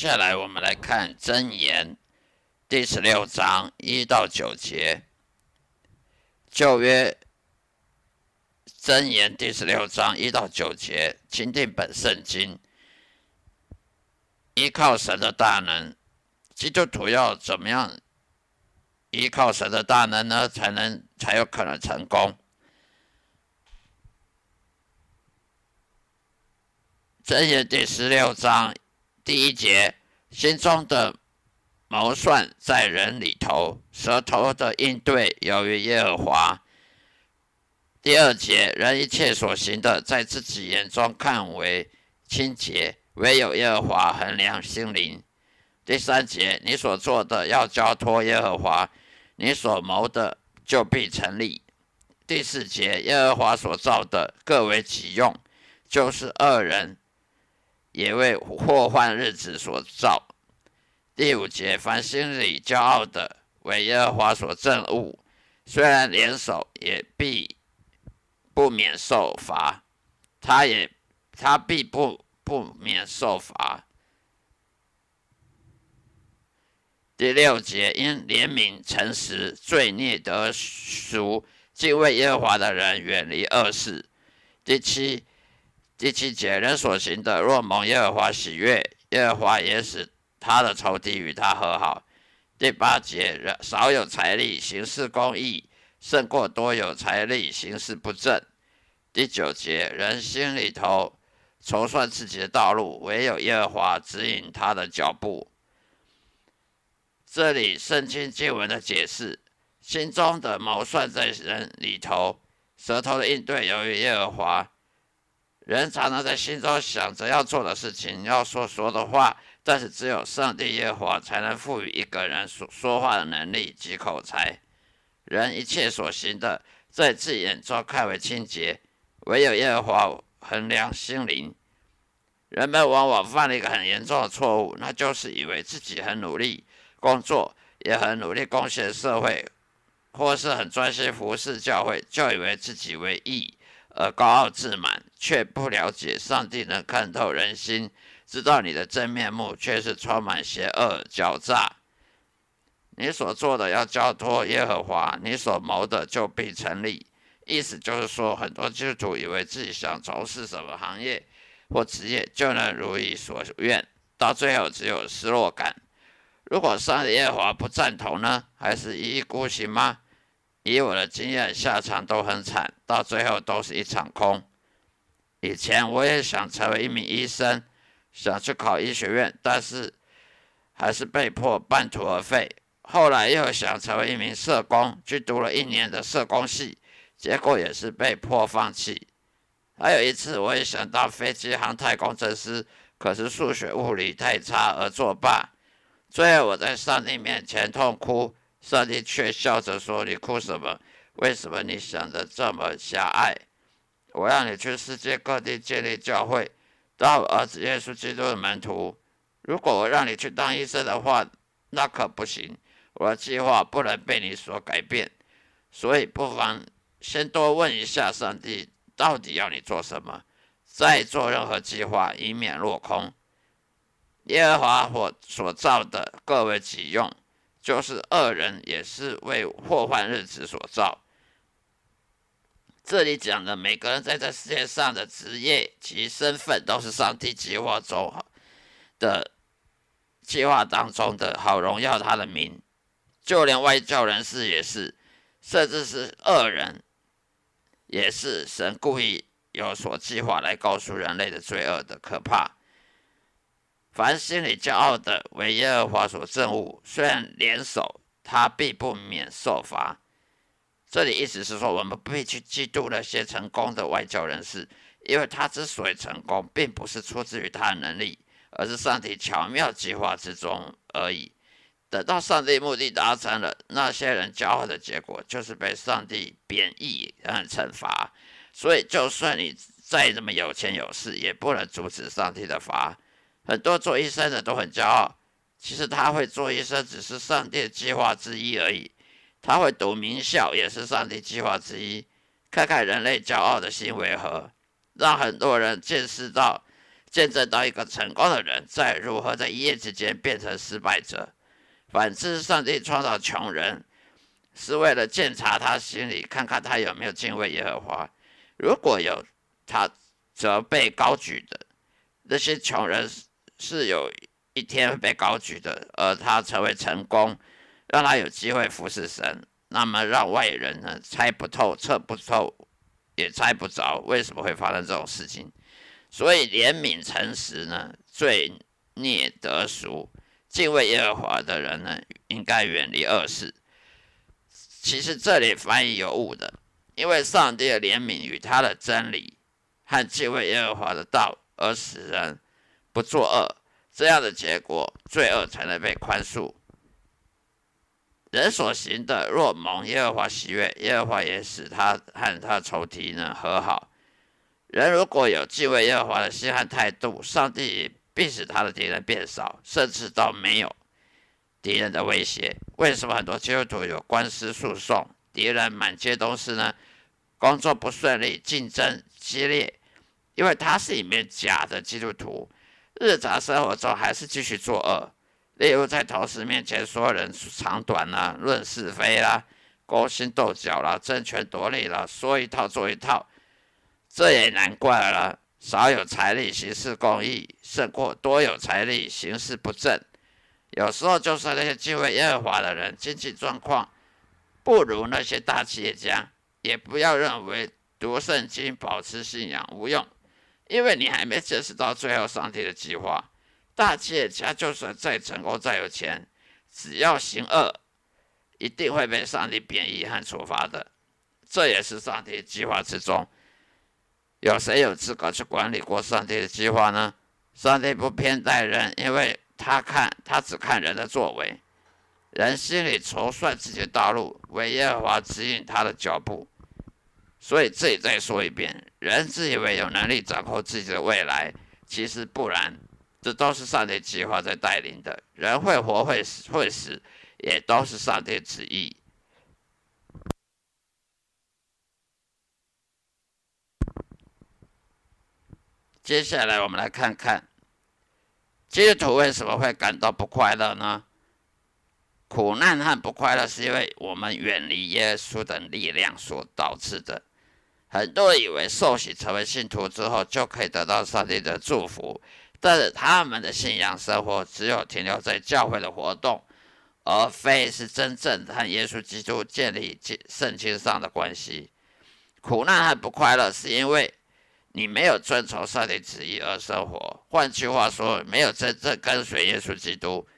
接下来我们来看真言第十六章一到九节。旧约真言第十六章一到九节，钦定本圣经，依靠神的大能，基督徒要怎么样依靠神的大能呢？才能才有可能成功？真言第十六章。第一节，心中的谋算在人里头，舌头的应对由于耶和华。第二节，人一切所行的，在自己眼中看为清洁，唯有耶和华衡量心灵。第三节，你所做的要交托耶和华，你所谋的就必成立。第四节，耶和华所造的各为己用，就是恶人。也为祸患日子所造。第五节，凡心里骄傲的，为耶和华所憎恶，虽然联手，也必不免受罚。他也，他必不不免受罚。第六节，因怜悯诚实，罪孽得赎，敬畏耶和华的人远离恶事。第七。第七节，人所行的，若蒙耶和华喜悦，耶和华也使他的仇敌与他和好。第八节，人少有财力，行事公义，胜过多有财力，行事不正。第九节，人心里头筹算自己的道路，唯有耶和华指引他的脚步。这里圣经经文的解释：心中的谋算在人里头，舌头的应对由于耶和华。人常常在心中想着要做的事情，要说说的话，但是只有上帝耶和华才能赋予一个人说说话的能力及口才。人一切所行的，在自己眼中看为清洁，唯有耶和华衡量心灵。人们往往犯了一个很严重的错误，那就是以为自己很努力工作，也很努力贡献社会，或是很专心服侍教会，就以为自己为义。而高傲自满，却不了解上帝能看透人心，知道你的真面目却是充满邪恶狡诈。你所做的要交托耶和华，你所谋的就必成立。意思就是说，很多基督徒以为自己想从事什么行业或职业就能如意所愿，到最后只有失落感。如果上帝耶和华不赞同呢？还是一意孤行吗？以我的经验，下场都很惨，到最后都是一场空。以前我也想成为一名医生，想去考医学院，但是还是被迫半途而废。后来又想成为一名社工，去读了一年的社工系，结果也是被迫放弃。还有一次，我也想当飞机航太工程师，可是数学物理太差而作罢。最后我在上帝面前痛哭，上帝却笑着说：“你哭什么？为什么你想的这么狭隘？我让你去世界各地建立教会，当儿子耶稣基督的门徒。如果我让你去当医生的话，那可不行。我的计划不能被你所改变，所以不妨先多问一下上帝，到底要你做什么，再做任何计划，以免落空。”耶和华所所造的各为己用，就是恶人也是为祸患日子所造。这里讲的每个人在这世界上的职业及身份，都是上帝计划中的计划当中的好荣耀他的名。就连外教人士也是，甚至是恶人，也是神故意有所计划来告诉人类的罪恶的可怕。凡心里骄傲的，为耶和华所憎恶。虽然联手，他必不免受罚。这里意思是说，我们不必去嫉妒那些成功的外交人士，因为他之所以成功，并不是出自于他的能力，而是上帝巧妙计划之中而已。等到上帝目的达成了，那些人骄傲的结果，就是被上帝贬义和惩罚。所以，就算你再怎么有钱有势，也不能阻止上帝的罚。很多做医生的都很骄傲，其实他会做医生只是上帝计划之一而已。他会读名校也是上帝计划之一。看看人类骄傲的心为何，让很多人见识到、见证到一个成功的人在如何在一夜之间变成失败者。反之，上帝创造穷人是为了检查他心里，看看他有没有敬畏耶和华。如果有，他则被高举的。那些穷人。是有一天被高举的，而他成为成功，让他有机会服侍神。那么让外人呢猜不透、测不透，也猜不着为什么会发生这种事情。所以怜悯、诚实呢，罪孽得赎，敬畏耶和华的人呢，应该远离恶事。其实这里翻译有误的，因为上帝的怜悯与他的真理和敬畏耶和华的道而使人。不作恶，这样的结果，罪恶才能被宽恕。人所行的，若蒙耶和华喜悦，耶和华也使他和他仇敌呢和好。人如果有敬畏耶和华的心和态度，上帝必使他的敌人变少，甚至到没有敌人的威胁。为什么很多基督徒有官司诉讼，敌人满街都是呢？工作不顺利，竞争激烈，因为他是一面假的基督徒。日常生活中还是继续作恶，例如在同事面前说人长短啦，论是非啦，勾心斗角啦，争权夺利啦，说一套做一套，这也难怪了。少有财力行事公义，胜过多有财力行事不正。有时候，就算那些敬畏耶和华的人，经济状况不如那些大企业家，也不要认为读圣经、保持信仰无用。因为你还没见识到最后上帝的计划，大企业家就算再成功再有钱，只要行恶，一定会被上帝贬义和处罚的。这也是上帝计划之中。有谁有资格去管理过上帝的计划呢？上帝不偏待人，因为他看他只看人的作为，人心里筹算自己的道路，为耶和华指引他的脚步。所以这里再说一遍。人自以为有能力掌控自己的未来，其实不然，这都是上帝计划在带领的。人会活会死会死，也都是上帝旨意。接下来我们来看看，基督徒为什么会感到不快乐呢？苦难和不快乐是因为我们远离耶稣的力量所导致的。很多人以为受洗成为信徒之后就可以得到上帝的祝福，但是他们的信仰生活只有停留在教会的活动，而非是真正和耶稣基督建立圣经上的关系。苦难和不快乐是因为你没有遵从上帝旨意而生活。换句话说，没有真正跟随耶稣基督，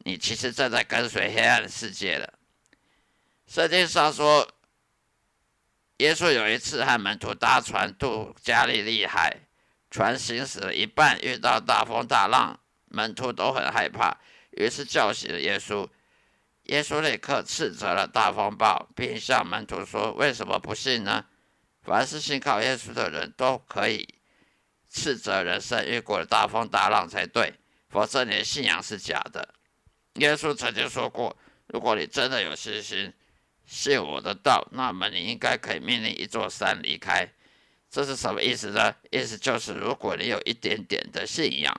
你其实正在跟随黑暗的世界了。圣经上说。耶稣有一次和门徒搭船渡加利利海，船行驶了一半，遇到大风大浪，门徒都很害怕，于是叫醒了耶稣。耶稣立刻斥责了大风暴，并向门徒说：“为什么不信呢？凡是信靠耶稣的人都可以斥责人生遇过的大风大浪才对，否则你的信仰是假的。”耶稣曾经说过：“如果你真的有信心，信我的道，那么你应该可以命令一座山离开。”这是什么意思呢？意思就是，如果你有一点点的信仰，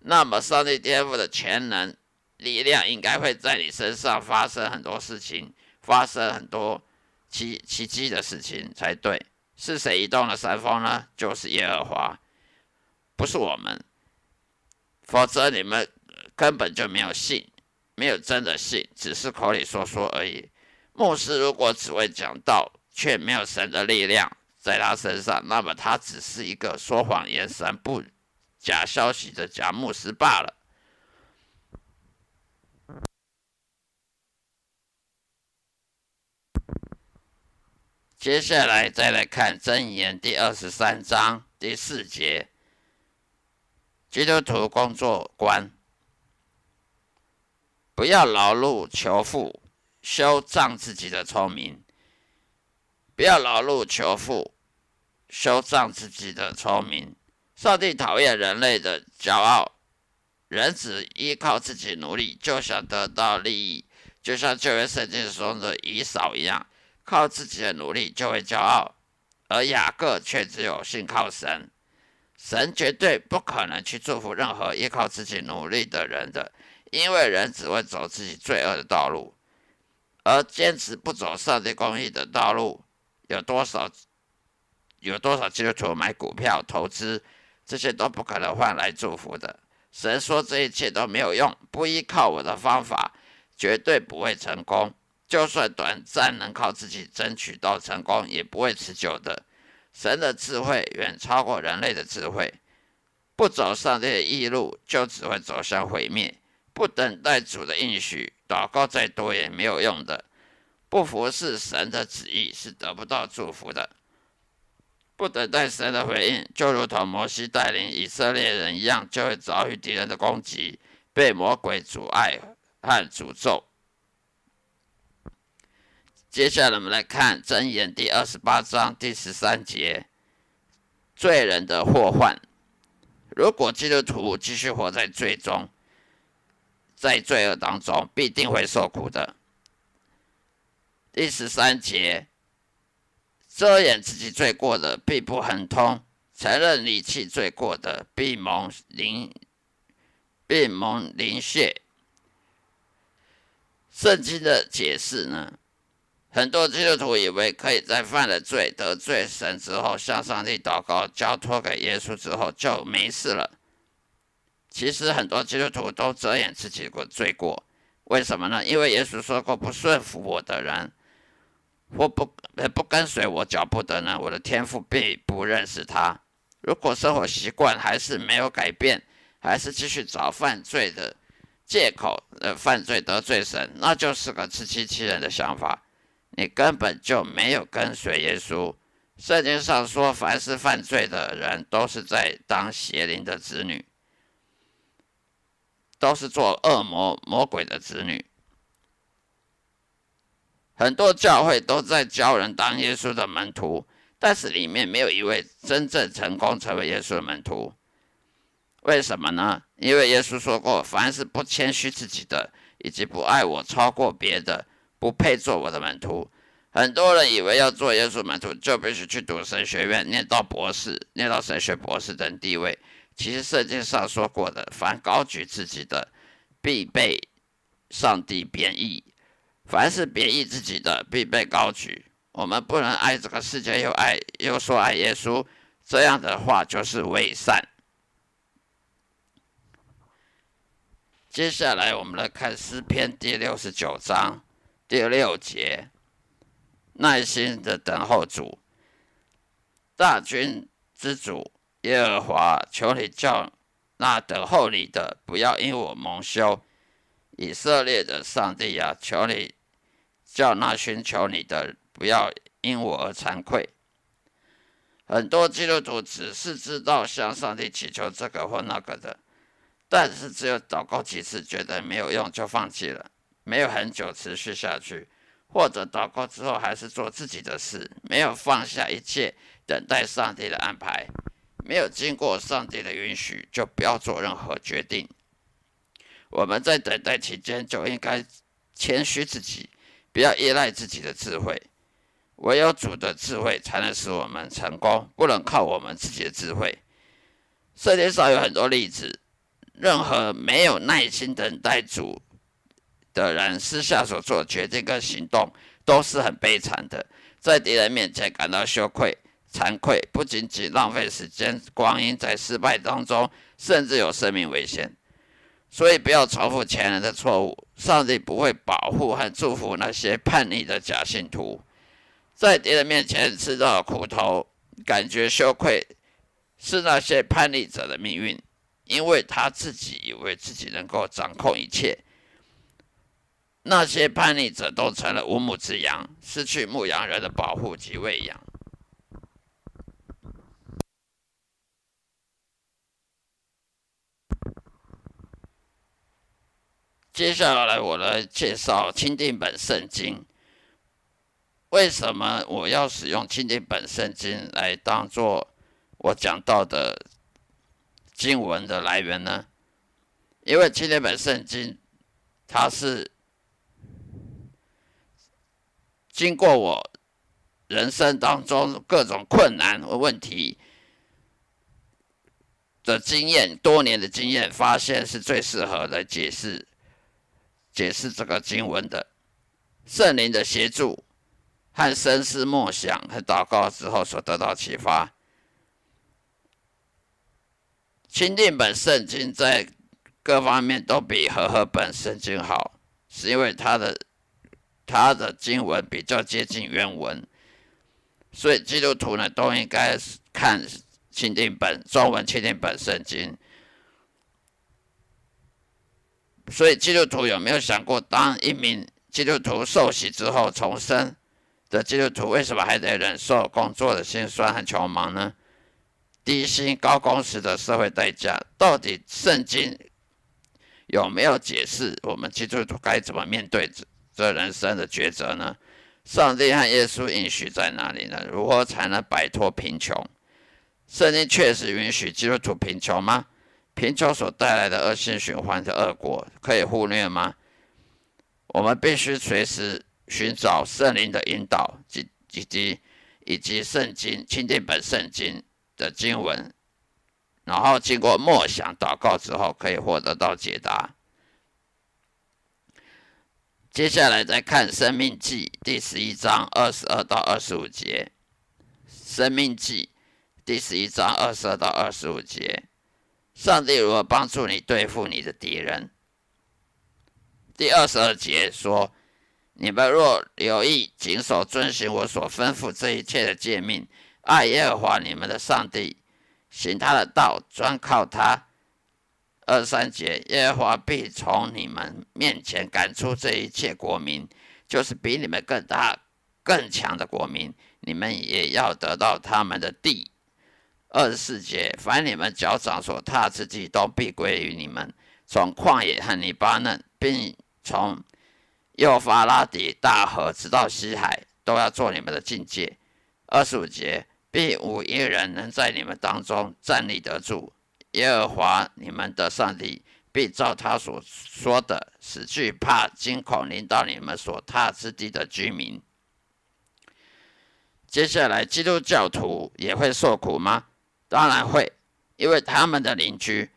那么上帝天赋的全能。力量应该会在你身上发生很多事情，发生很多奇奇迹的事情才对。是谁移动了山峰呢？就是耶和华，不是我们。否则你们根本就没有信，没有真的信，只是口里说说而已。牧师如果只会讲道，却没有神的力量在他身上，那么他只是一个说谎言、散布假消息的假牧师罢了。接下来再来看箴言第二十三章第四节，基督徒工作观：不要劳碌求富，修仗自己的聪明；不要劳碌求富，修仗自己的聪明。上帝讨厌人类的骄傲，人只依靠自己努力就想得到利益，就像旧约圣经中的以扫一样。靠自己的努力就会骄傲，而雅各却只有信靠神。神绝对不可能去祝福任何依靠自己努力的人的，因为人只会走自己罪恶的道路，而坚持不走上帝公义的道路。有多少有多少基督徒买股票投资，这些都不可能换来祝福的。神说这一切都没有用，不依靠我的方法，绝对不会成功。就算短暂能靠自己争取到成功，也不会持久的。神的智慧远超过人类的智慧，不走上帝的义路，就只会走向毁灭。不等待主的应许，祷告再多也没有用的。不服侍神的旨意，是得不到祝福的。不等待神的回应，就如同摩西带领以色列人一样，就会遭遇敌人的攻击，被魔鬼阻碍和诅咒。接下来我们来看箴言第二十八章第十三节：罪人的祸患。如果基督徒继续活在罪中，在罪恶当中，必定会受苦的。第十三节：遮掩自己罪过的，必不亨通；承认离弃罪过的，必蒙灵，必蒙灵血。圣经的解释呢？很多基督徒以为可以在犯了罪、得罪神之后，向上帝祷告、交托给耶稣之后就没事了。其实很多基督徒都遮掩自己的罪过，为什么呢？因为耶稣说过：“不顺服我的人，或不不跟随我脚步的呢，我的天父并不认识他。”如果生活习惯还是没有改变，还是继续找犯罪的借口，呃，犯罪得罪神，那就是个自欺欺人的想法。你根本就没有跟随耶稣。圣经上说，凡是犯罪的人，都是在当邪灵的子女，都是做恶魔、魔鬼的子女。很多教会都在教人当耶稣的门徒，但是里面没有一位真正成功成为耶稣的门徒。为什么呢？因为耶稣说过，凡是不谦虚自己的，以及不爱我超过别的。不配做我的门徒。很多人以为要做耶稣门徒，就必须去读神学院，念到博士，念到神学博士等地位。其实圣经上说过的，凡高举自己的，必被上帝贬义；凡是贬义自己的，必被高举。我们不能爱这个世界，又爱又说爱耶稣，这样的话就是伪善。接下来，我们来看诗篇第六十九章。第六节，耐心的等候主，大军之主耶和华，求你叫那等候你的不要因我蒙羞。以色列的上帝啊，求你叫那寻求你的不要因我而惭愧。很多基督徒只是知道向上帝祈求这个或那个的，但是只有祷告几次，觉得没有用就放弃了，没有很久持续下去，或者祷告之后还是做自己的事，没有放下一切，等待上帝的安排，没有经过上帝的允许，就不要做任何决定。我们在等待期间就应该谦虚自己，不要依赖自己的智慧，唯有主的智慧才能使我们成功，不能靠我们自己的智慧。世界上有很多例子。任何没有耐心等待主的人，私下所做决定跟行动都是很悲惨的，在敌人面前感到羞愧、惭愧，不仅仅浪费时间、光阴在失败当中，甚至有生命危险。所以不要重复前人的错误。上帝不会保护和祝福那些叛逆的假信徒，在敌人面前吃到苦头、感觉羞愧，是那些叛逆者的命运。因为他自己以为自己能够掌控一切，那些叛逆者都成了无母之羊，失去牧羊人的保护及喂养。接下来，我来介绍钦定本圣经。为什么我要使用钦定本圣经来当做我讲到的？经文的来源呢？因为钦定本圣经，它是经过我人生当中各种困难和问题的经验，多年的经验，发现是最适合来解释解释这个经文的。圣灵的协助和深思默想和祷告之后所得到启发。钦定本圣经在各方面都比和合本圣经好，是因为它的它的经文比较接近原文，所以基督徒呢都应该看钦定本中文钦定本圣经。所以基督徒有没有想过，当一名基督徒受洗之后重生的基督徒，为什么还得忍受工作的辛酸和穷忙呢？低薪高工时的社会代价，到底圣经有没有解释？我们基督徒该怎么面对这人生的抉择呢？上帝和耶稣允许在哪里呢？如何才能摆脱贫穷？圣经确实允许基督徒贫穷吗？贫穷所带来的恶性循环的恶果可以忽略吗？我们必须随时寻找圣灵的引导及以及以及圣经钦定本圣经。的经文，然后经过默想、祷告之后，可以获得到解答。接下来再看《生命记》第十一章二十二到二十五节，《生命记》第十一章二十二到二十五节，上帝如何帮助你对付你的敌人？第二十二节说：“你们若留意谨守遵循我所吩咐这一切的诫命。”爱耶和华你们的上帝，行他的道，专靠他。二三节，耶和华必从你们面前赶出这一切国民，就是比你们更大、更强的国民，你们也要得到他们的地。二十四节，凡你们脚掌所踏之地，都必归于你们。从旷野和泥巴嫩，并从幼发拉底大河直到西海，都要做你们的境界。二十五节。必无一人能在你们当中站立得住。耶和华你们的上帝必照他所说的，使惧怕、惊恐临到你们所踏之地的居民。接下来，基督教徒也会受苦吗？当然会，因为他们的邻居，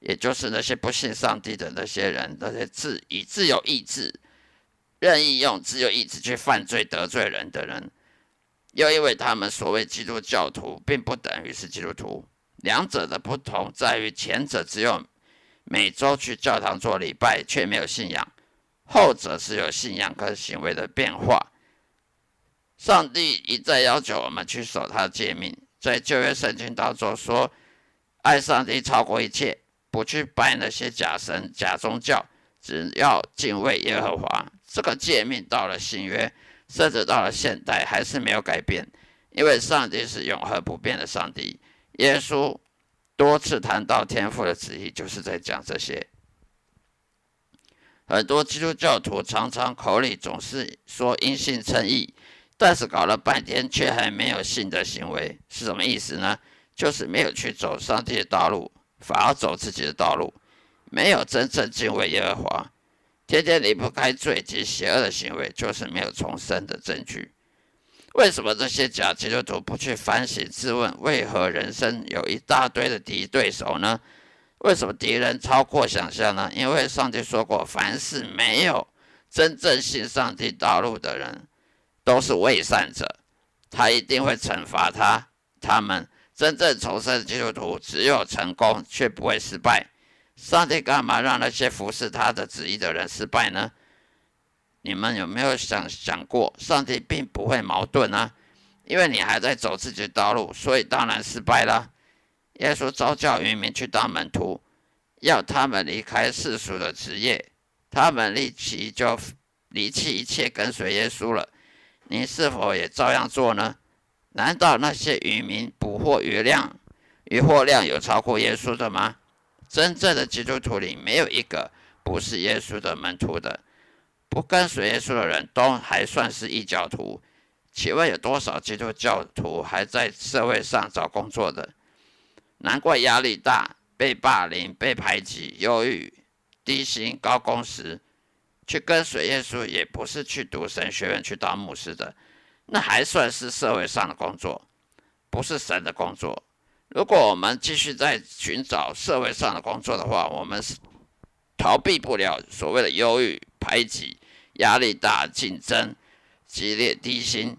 也就是那些不信上帝的那些人，那些自以自由意志、任意用自由意志去犯罪得罪人的人。又因为他们所谓基督教徒，并不等于是基督徒。两者的不同在于，前者只有每周去教堂做礼拜，却没有信仰；后者是有信仰跟行为的变化。上帝一再要求我们去守他的诫命，在旧约圣经当中说：“爱上帝超过一切，不去拜那些假神、假宗教，只要敬畏耶和华。”这个诫命到了新约。甚至到了现代还是没有改变，因为上帝是永恒不变的上帝。耶稣多次谈到天父的旨意，就是在讲这些。很多基督教徒常常口里总是说因信称义，但是搞了半天却还没有信的行为，是什么意思呢？就是没有去走上帝的道路，反而走自己的道路，没有真正敬畏耶和华，天天离不开罪及邪恶的行为，就是没有重生的证据。为什么这些假基督徒不去反省自问？为何人生有一大堆的敌对手呢？为什么敌人超过想象呢？因为上帝说过，凡是没有真正信上帝道路的人，都是伪善者，他一定会惩罚他。他们真正重生的基督徒，只有成功，却不会失败。上帝干嘛让那些服侍他的旨意的人失败呢？你们有没有想想过，上帝并不会矛盾啊？因为你还在走自己的道路，所以当然失败了。耶稣召教渔民去当门徒，要他们离开世俗的职业，他们立即就离弃一切跟随耶稣了。你是否也照样做呢？难道那些渔民捕获鱼量、渔获量有超过耶稣的吗？真正的基督徒里没有一个不是耶稣的门徒的。不跟随耶稣的人都还算是异教徒，请问有多少基督教徒还在社会上找工作的？难怪压力大，被霸凌、被排挤、忧郁、低薪、高工时，去跟随耶稣也不是去读神学院去当牧师的，那还算是社会上的工作，不是神的工作。如果我们继续在寻找社会上的工作的话，我们是逃避不了所谓的忧郁。排挤、压力大、竞争激烈、低薪，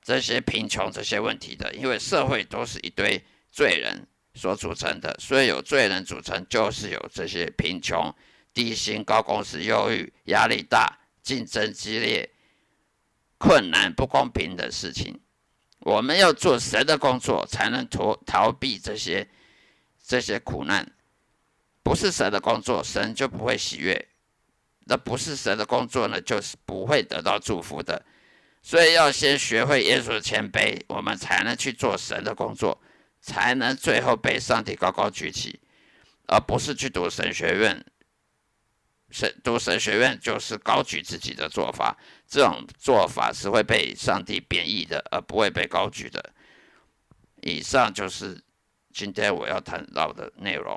这些贫穷这些问题的，因为社会都是一堆罪人所组成的，所以有罪人组成，就是有这些贫穷、低薪、高工时、忧郁、压力大、竞争激烈、困难、不公平的事情。我们要做神的工作，才能逃逃避这些这些苦难。不是神的工作，神就不会喜悦。那不是神的工作呢，就是不会得到祝福的。所以要先学会耶稣的谦卑，我们才能去做神的工作，才能最后被上帝高高举起，而不是去读神学院。神读神学院就是高举自己的做法，这种做法是会被上帝贬义的，而不会被高举的。以上就是今天我要谈到的内容。